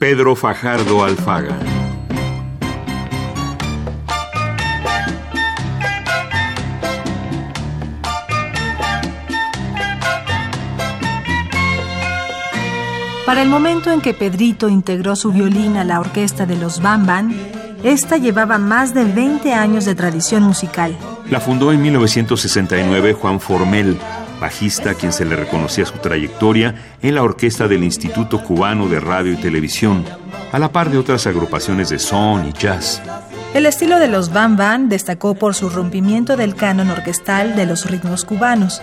Pedro Fajardo Alfaga. Para el momento en que Pedrito integró su violín a la orquesta de los Bamban, esta llevaba más de 20 años de tradición musical. La fundó en 1969 Juan Formel, bajista a quien se le reconocía su trayectoria en la orquesta del Instituto Cubano de Radio y Televisión, a la par de otras agrupaciones de son y jazz. El estilo de los Bam Bam destacó por su rompimiento del canon orquestal de los ritmos cubanos.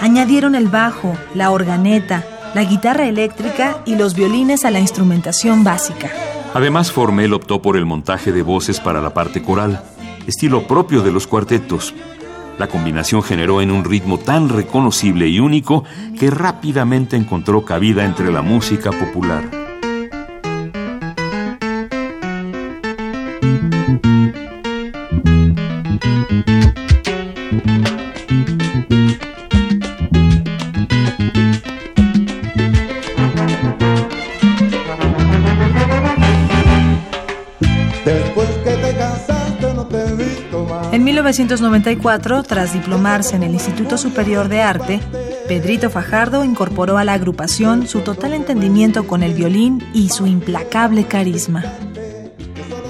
Añadieron el bajo, la organeta, la guitarra eléctrica y los violines a la instrumentación básica. Además, Formel optó por el montaje de voces para la parte coral, estilo propio de los cuartetos. La combinación generó en un ritmo tan reconocible y único que rápidamente encontró cabida entre la música popular. En 1994, tras diplomarse en el Instituto Superior de Arte, Pedrito Fajardo incorporó a la agrupación su total entendimiento con el violín y su implacable carisma.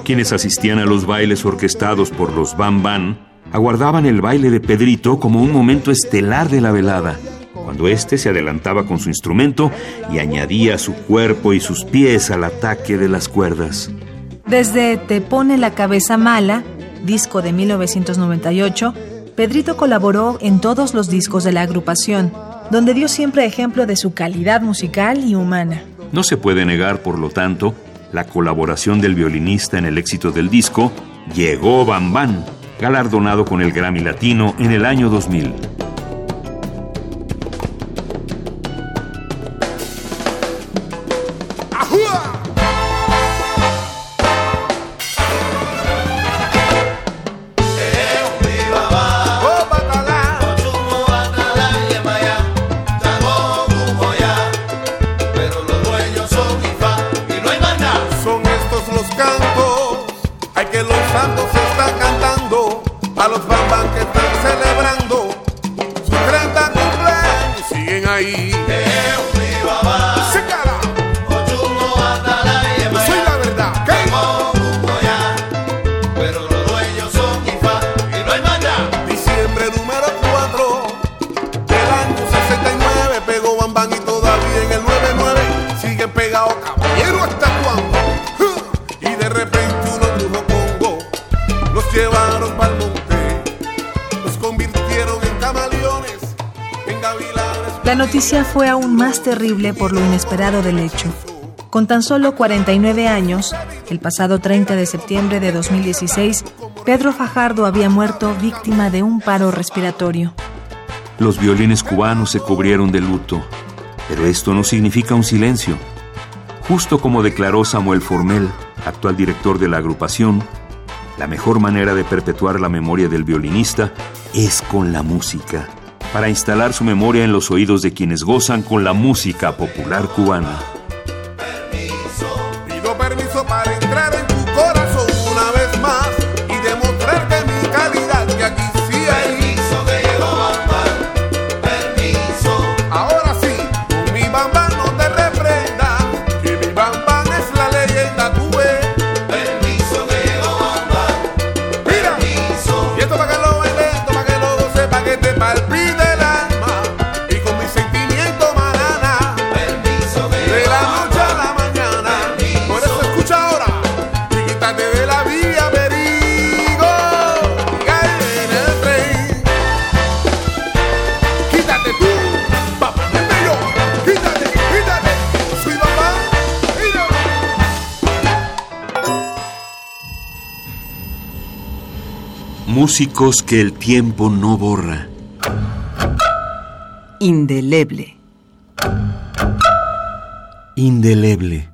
Quienes asistían a los bailes orquestados por los Bam Bam aguardaban el baile de Pedrito como un momento estelar de la velada, cuando éste se adelantaba con su instrumento y añadía su cuerpo y sus pies al ataque de las cuerdas. Desde Te pone la cabeza mala disco de 1998, Pedrito colaboró en todos los discos de la agrupación, donde dio siempre ejemplo de su calidad musical y humana. No se puede negar, por lo tanto, la colaboración del violinista en el éxito del disco Llegó Bam Bam, galardonado con el Grammy Latino en el año 2000. A los bambán que están celebrando su 30 cumpleaños siguen ahí. La noticia fue aún más terrible por lo inesperado del hecho. Con tan solo 49 años, el pasado 30 de septiembre de 2016, Pedro Fajardo había muerto víctima de un paro respiratorio. Los violines cubanos se cubrieron de luto, pero esto no significa un silencio. Justo como declaró Samuel Formel, actual director de la agrupación, la mejor manera de perpetuar la memoria del violinista es con la música, para instalar su memoria en los oídos de quienes gozan con la música popular cubana. Pido permiso para Músicos que el tiempo no borra. Indeleble. Indeleble.